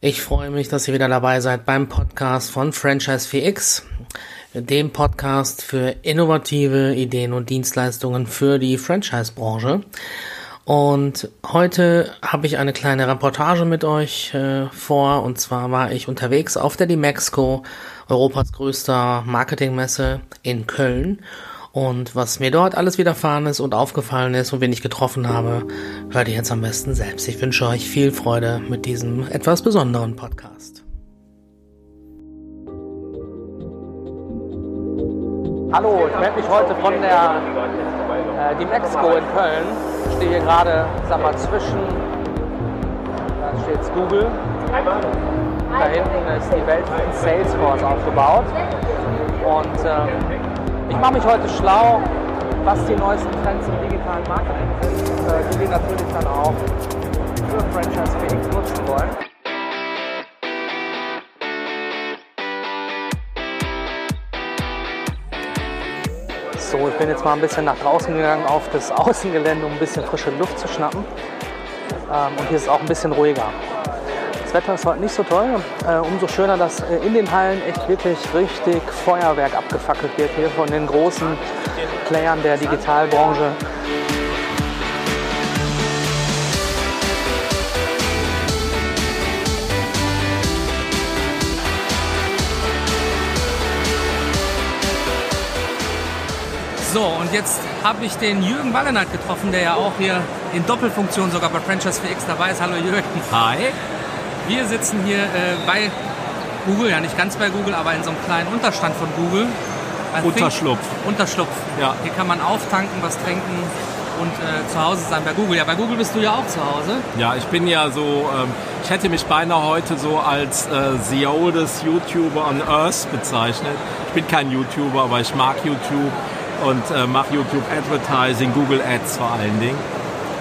Ich freue mich, dass ihr wieder dabei seid beim Podcast von Franchise 4X, dem Podcast für innovative Ideen und Dienstleistungen für die Franchise-Branche. Und heute habe ich eine kleine Reportage mit euch äh, vor. Und zwar war ich unterwegs auf der Dimexco, Europas größter Marketingmesse in Köln. Und was mir dort alles widerfahren ist und aufgefallen ist und wen ich getroffen habe, hört ihr jetzt am besten selbst. Ich wünsche euch viel Freude mit diesem etwas besonderen Podcast. Hallo, ich melde mich heute von der äh, Deam Expo in Köln. Ich stehe hier gerade, sag mal, zwischen, da steht Google. Da hinten ist die Welt von Salesforce aufgebaut. Und ähm, ich mache mich heute schlau, was die neuesten Trends im digitalen Marketing sind, äh, die wir natürlich dann auch für Franchise PX nutzen wollen. So, ich bin jetzt mal ein bisschen nach draußen gegangen auf das Außengelände, um ein bisschen frische Luft zu schnappen. Ähm, und hier ist es auch ein bisschen ruhiger. Das Wetter ist heute nicht so toll. Äh, umso schöner, dass äh, in den Hallen echt wirklich richtig Feuerwerk abgefackelt wird hier von den großen Playern der Digitalbranche. So, und jetzt habe ich den Jürgen Wallenert getroffen, der ja auch hier in Doppelfunktion sogar bei Franchise 4X dabei ist. Hallo Jürgen. Hi. Wir sitzen hier äh, bei Google, ja nicht ganz bei Google, aber in so einem kleinen Unterstand von Google. I Unterschlupf. Think, Unterschlupf. Ja. Hier kann man auftanken, was trinken und äh, zu Hause sein bei Google. Ja, bei Google bist du ja auch zu Hause. Ja, ich bin ja so, ähm, ich hätte mich beinahe heute so als äh, the oldest YouTuber on Earth bezeichnet. Ich bin kein YouTuber, aber ich mag YouTube und äh, mache YouTube Advertising, Google Ads vor allen Dingen.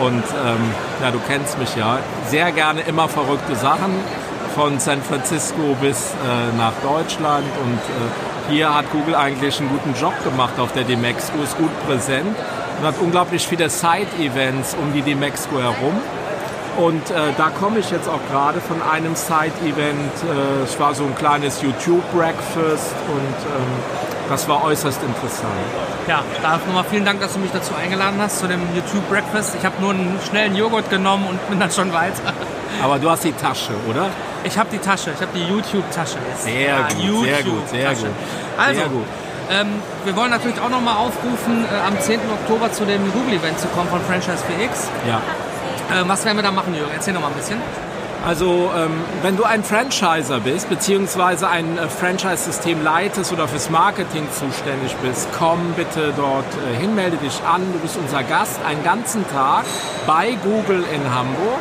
Und ähm, ja, du kennst mich ja. Sehr gerne immer verrückte Sachen von San Francisco bis äh, nach Deutschland. Und äh, hier hat Google eigentlich einen guten Job gemacht auf der Demexco, ist gut präsent und hat unglaublich viele Side-Events um die Demexco herum. Und äh, da komme ich jetzt auch gerade von einem Side-Event. Äh, es war so ein kleines YouTube-Breakfast und ähm, das war äußerst interessant. Ja, da nochmal vielen Dank, dass du mich dazu eingeladen hast, zu dem YouTube Breakfast. Ich habe nur einen schnellen Joghurt genommen und bin dann schon weiter. Aber du hast die Tasche, oder? Ich habe die Tasche, ich habe die YouTube-Tasche jetzt. Sehr, ja, gut, YouTube sehr gut, sehr gut. Also, sehr gut. Ähm, wir wollen natürlich auch nochmal aufrufen, äh, am 10. Oktober zu dem Google-Event zu kommen von Franchise 4X. Ja. Äh, was werden wir da machen, Jürgen? Erzähl nochmal ein bisschen. Also ähm, wenn du ein Franchiser bist, beziehungsweise ein äh, Franchise-System leitest oder fürs Marketing zuständig bist, komm bitte dort äh, hin, melde dich an. Du bist unser Gast einen ganzen Tag bei Google in Hamburg.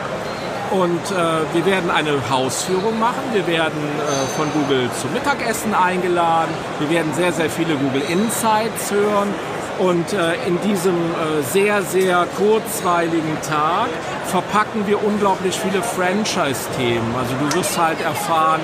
Und äh, wir werden eine Hausführung machen. Wir werden äh, von Google zum Mittagessen eingeladen. Wir werden sehr, sehr viele Google Insights hören. Und äh, in diesem äh, sehr, sehr kurzweiligen Tag verpacken wir unglaublich viele Franchise-Themen. Also du wirst halt erfahren,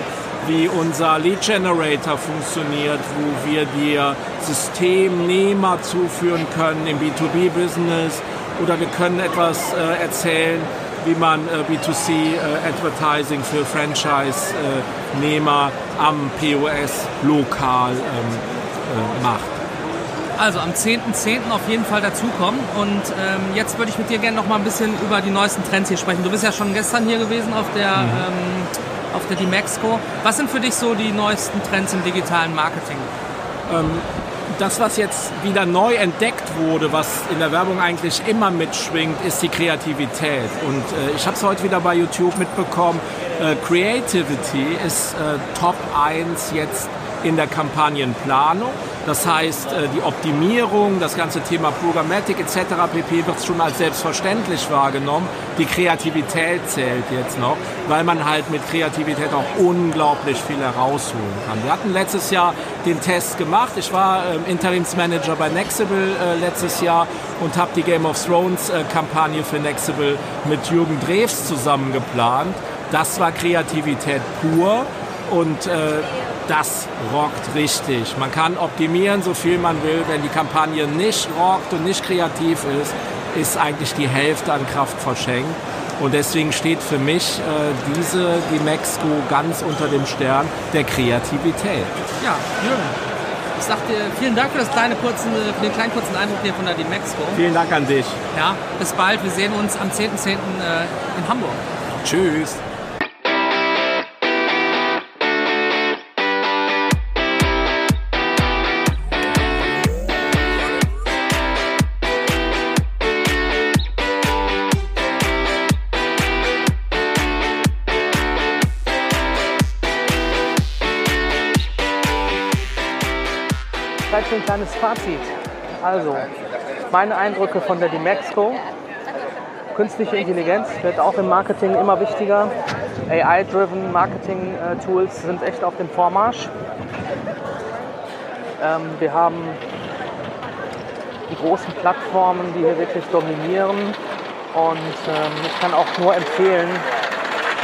wie unser Lead Generator funktioniert, wo wir dir Systemnehmer zuführen können im B2B-Business oder wir können etwas äh, erzählen, wie man äh, B2C-Advertising äh, für Franchise-Nehmer am POS lokal ähm, äh, macht. Also am 10.10. .10. auf jeden Fall dazukommen. Und ähm, jetzt würde ich mit dir gerne noch mal ein bisschen über die neuesten Trends hier sprechen. Du bist ja schon gestern hier gewesen auf der, mhm. ähm, auf der Dimexco. Was sind für dich so die neuesten Trends im digitalen Marketing? Ähm, das, was jetzt wieder neu entdeckt wurde, was in der Werbung eigentlich immer mitschwingt, ist die Kreativität. Und äh, ich habe es heute wieder bei YouTube mitbekommen. Äh, Creativity ist äh, Top 1 jetzt in der Kampagnenplanung. Das heißt, äh, die Optimierung, das ganze Thema Programmatic etc. pp. wird schon als selbstverständlich wahrgenommen. Die Kreativität zählt jetzt noch, weil man halt mit Kreativität auch unglaublich viel herausholen kann. Wir hatten letztes Jahr den Test gemacht. Ich war ähm, Interimsmanager bei Nexible äh, letztes Jahr und habe die Game of Thrones äh, Kampagne für Nexible mit Jürgen Drews zusammen geplant. Das war Kreativität pur und äh, das rockt richtig. Man kann optimieren, so viel man will. Wenn die Kampagne nicht rockt und nicht kreativ ist, ist eigentlich die Hälfte an Kraft verschenkt. Und deswegen steht für mich äh, diese Dimexco ganz unter dem Stern der Kreativität. Ja, Jürgen. Ich sag dir vielen Dank für, das kleine kurzen, für den kleinen kurzen Eindruck hier von der Dimexco. Vielen Dank an dich. Ja, bis bald. Wir sehen uns am 10.10. .10. Äh, in Hamburg. Tschüss. Vielleicht ein kleines Fazit. Also, meine Eindrücke von der Dimexco. Künstliche Intelligenz wird auch im Marketing immer wichtiger. AI-driven Marketing-Tools sind echt auf dem Vormarsch. Ähm, wir haben die großen Plattformen, die hier wirklich dominieren. Und ähm, ich kann auch nur empfehlen,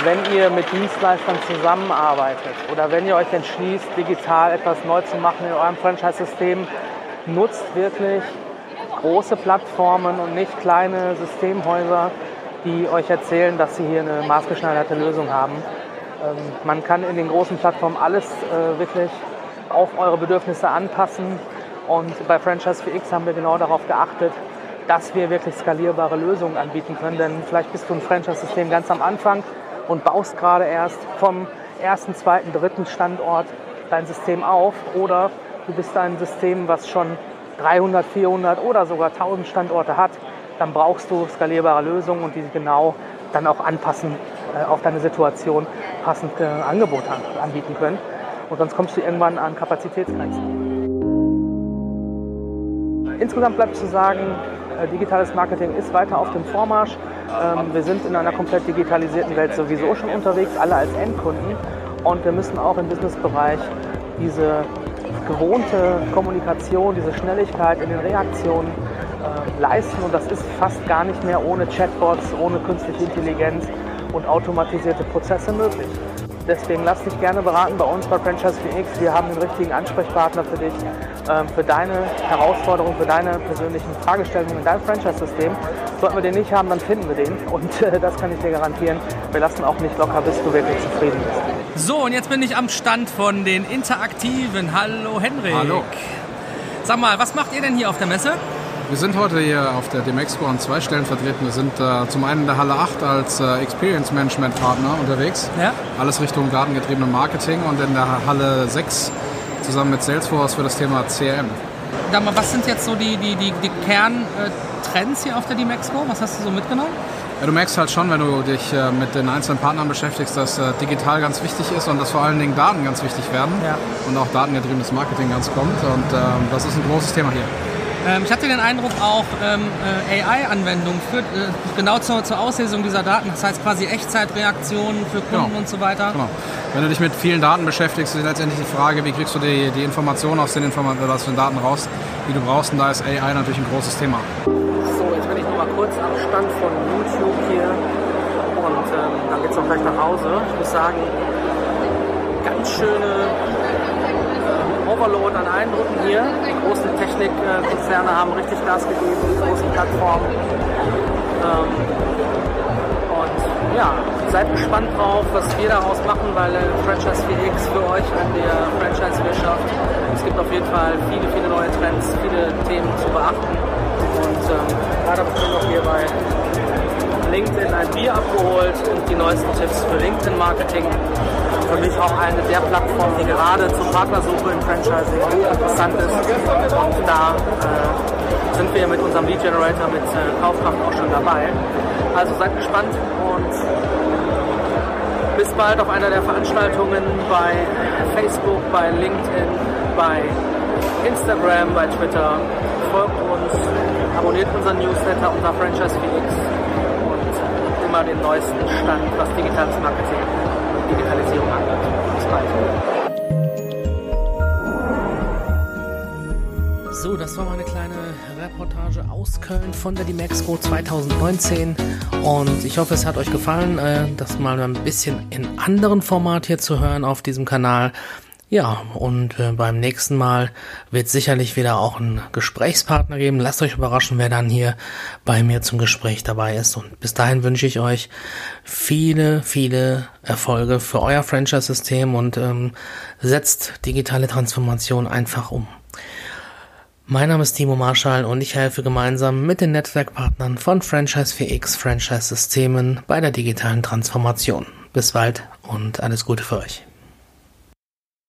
wenn ihr mit Dienstleistern zusammenarbeitet oder wenn ihr euch entschließt, digital etwas neu zu machen in eurem Franchise-System, nutzt wirklich große Plattformen und nicht kleine Systemhäuser, die euch erzählen, dass sie hier eine maßgeschneiderte Lösung haben. Ähm, man kann in den großen Plattformen alles äh, wirklich auf eure Bedürfnisse anpassen. Und bei Franchise 4X haben wir genau darauf geachtet, dass wir wirklich skalierbare Lösungen anbieten können, denn vielleicht bist du ein Franchise-System ganz am Anfang und baust gerade erst vom ersten, zweiten, dritten Standort dein System auf oder du bist ein System, was schon 300, 400 oder sogar 1000 Standorte hat, dann brauchst du skalierbare Lösungen und die genau dann auch anpassen äh, auf deine Situation passend äh, Angebote anbieten können. Und sonst kommst du irgendwann an Kapazitätsgrenzen. Insgesamt bleibt zu sagen, digitales Marketing ist weiter auf dem Vormarsch. Ähm, wir sind in einer komplett digitalisierten Welt sowieso schon unterwegs, alle als Endkunden. Und wir müssen auch im Businessbereich diese gewohnte Kommunikation, diese Schnelligkeit in den Reaktionen äh, leisten. Und das ist fast gar nicht mehr ohne Chatbots, ohne künstliche Intelligenz und automatisierte Prozesse möglich. Deswegen lass dich gerne beraten bei uns bei Franchise VX. Wir haben den richtigen Ansprechpartner für dich, ähm, für deine Herausforderungen, für deine persönlichen Fragestellungen in deinem Franchise-System. Sollten wir den nicht haben, dann finden wir den. Und äh, das kann ich dir garantieren. Wir lassen auch nicht locker, bis du wirklich zufrieden bist. So, und jetzt bin ich am Stand von den Interaktiven. Hallo Henrik. Hallo. Sag mal, was macht ihr denn hier auf der Messe? Wir sind heute hier auf der Demexpo an zwei Stellen vertreten. Wir sind äh, zum einen in der Halle 8 als äh, Experience Management Partner unterwegs. Ja. Alles Richtung datengetriebene Marketing und in der Halle 6 zusammen mit Salesforce für das Thema CRM. Sag mal, was sind jetzt so die, die, die, die Kerntrends hier auf der Demexpo? Was hast du so mitgenommen? Ja, du merkst halt schon, wenn du dich äh, mit den einzelnen Partnern beschäftigst, dass äh, digital ganz wichtig ist und dass vor allen Dingen Daten ganz wichtig werden Ja. und auch datengetriebenes Marketing ganz kommt. Und ähm, das ist ein großes Thema hier. Ähm, ich hatte den Eindruck auch ähm, äh, AI-Anwendungen für, äh, genau zur, zur Auslesung dieser Daten, das heißt quasi Echtzeitreaktionen für Kunden Genau. und so weiter. Genau. Wenn du dich mit vielen Daten beschäftigst, ist letztendlich die Frage, wie kriegst du die, die Informationen aus den, Informa aus den Daten raus, die du brauchst. Und da ist AI natürlich ein großes Thema. So, jetzt bin ich noch mal kurz am Stand von YouTube hier und ähm, dann geht's auch gleich nach Hause. Ich muss sagen, ganz schöne Overload an Eindrücken hier. Die großen Technikkonzerne haben richtig Gas gegeben, die großen Plattformen. Ähm, und ja, seid gespannt drauf, was wir daraus machen, weil äh, Franchise 4X für euch an der Franchise-Wirtschaft. Es gibt auf jeden Fall viele, viele neue Trends, viele Themen zu beachten. Und ähm, gerade habe ich mir hier bei LinkedIn ein Bier abgeholt und die neuesten Tipps für LinkedIn-Marketing. Für mich auch eine der Plattformen, die gerade zur Partnersuche im Franchising interessant ist. Und da äh, sind wir mit unserem Lead Generator mit äh, Kaufkraft auch schon dabei. Also seid gespannt und bis bald auf einer der Veranstaltungen bei Facebook, bei LinkedIn, bei Instagram, bei Twitter. Folgt uns, abonniert unseren Newsletter unter Franchise Phoenix und immer den neuesten Stand, was digitales Marketing Digitalisierung angeht. Bis bald. So, das war meine kleine Reportage aus Köln von der Dimexco 2019 und ich hoffe, es hat euch gefallen, äh, das mal ein bisschen in anderen Format hier zu hören auf diesem Kanal. Ja, und äh, beim nächsten Mal wird sicherlich wieder auch ein Gesprächspartner geben. Lasst euch überraschen, wer dann hier bei mir zum Gespräch dabei ist. Und bis dahin wünsche ich euch viele, viele Erfolge für euer Franchise-System und ähm, setzt digitale Transformation einfach um. Mein Name ist Timo Marschall und ich helfe gemeinsam mit den Netzwerkpartnern von Franchise 4X Franchise Systemen bei der digitalen Transformation. Bis bald und alles Gute für euch.